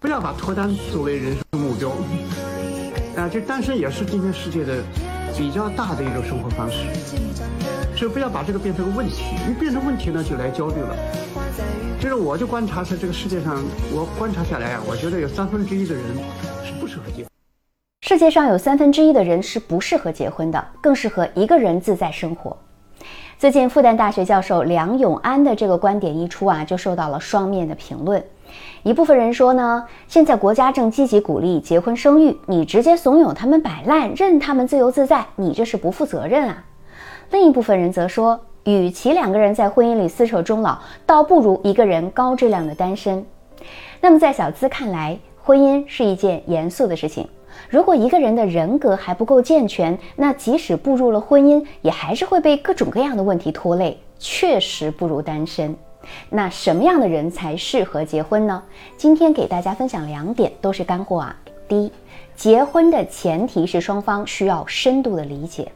不要把脱单作为人生目标。啊，这单身也是今天世界的比较大的一种生活方式，所以不要把这个变成个问题。一变成问题呢，就来焦虑了。就是我就观察在这个世界上，我观察下来啊，我觉得有三分之一的人是不适合结婚。世界上有三分之一的人是不适合结婚的，更适合一个人自在生活。最近复旦大学教授梁永安的这个观点一出啊，就受到了双面的评论。一部分人说呢，现在国家正积极鼓励结婚生育，你直接怂恿他们摆烂，任他们自由自在，你这是不负责任啊。另一部分人则说，与其两个人在婚姻里厮守终老，倒不如一个人高质量的单身。那么在小资看来，婚姻是一件严肃的事情。如果一个人的人格还不够健全，那即使步入了婚姻，也还是会被各种各样的问题拖累，确实不如单身。那什么样的人才适合结婚呢？今天给大家分享两点，都是干货啊。第一，结婚的前提是双方需要深度的理解。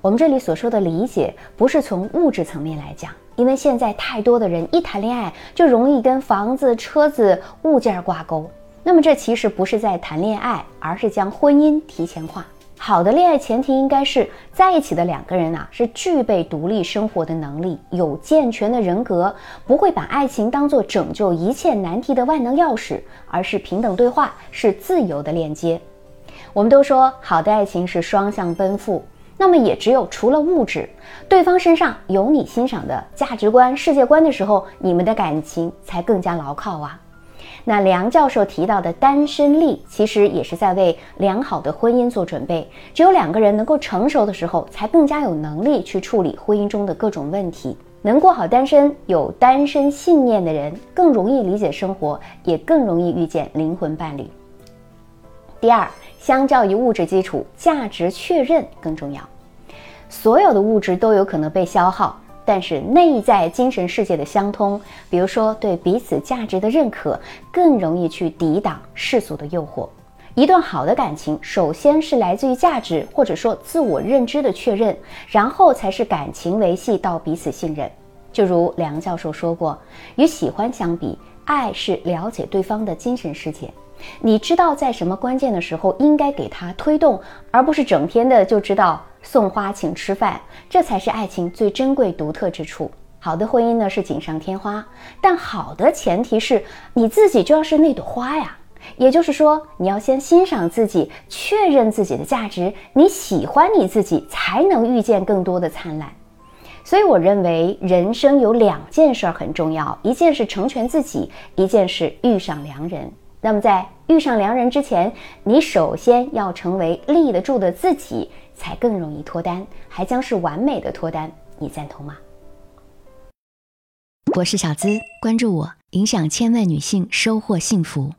我们这里所说的理解，不是从物质层面来讲，因为现在太多的人一谈恋爱就容易跟房子、车子、物件挂钩。那么这其实不是在谈恋爱，而是将婚姻提前化。好的恋爱前提应该是在一起的两个人啊，是具备独立生活的能力，有健全的人格，不会把爱情当做拯救一切难题的万能钥匙，而是平等对话，是自由的链接。我们都说好的爱情是双向奔赴，那么也只有除了物质，对方身上有你欣赏的价值观、世界观的时候，你们的感情才更加牢靠啊。那梁教授提到的单身力，其实也是在为良好的婚姻做准备。只有两个人能够成熟的时候，才更加有能力去处理婚姻中的各种问题。能过好单身，有单身信念的人，更容易理解生活，也更容易遇见灵魂伴侣。第二，相较于物质基础，价值确认更重要。所有的物质都有可能被消耗。但是内在精神世界的相通，比如说对彼此价值的认可，更容易去抵挡世俗的诱惑。一段好的感情，首先是来自于价值或者说自我认知的确认，然后才是感情维系到彼此信任。就如梁教授说过，与喜欢相比，爱是了解对方的精神世界。你知道在什么关键的时候应该给他推动，而不是整天的就知道送花请吃饭，这才是爱情最珍贵独特之处。好的婚姻呢是锦上添花，但好的前提是你自己就要是那朵花呀。也就是说，你要先欣赏自己，确认自己的价值，你喜欢你自己，才能遇见更多的灿烂。所以我认为人生有两件事很重要，一件是成全自己，一件是遇上良人。那么，在遇上良人之前，你首先要成为立得住的自己，才更容易脱单，还将是完美的脱单。你赞同吗？我是小资，关注我，影响千万女性，收获幸福。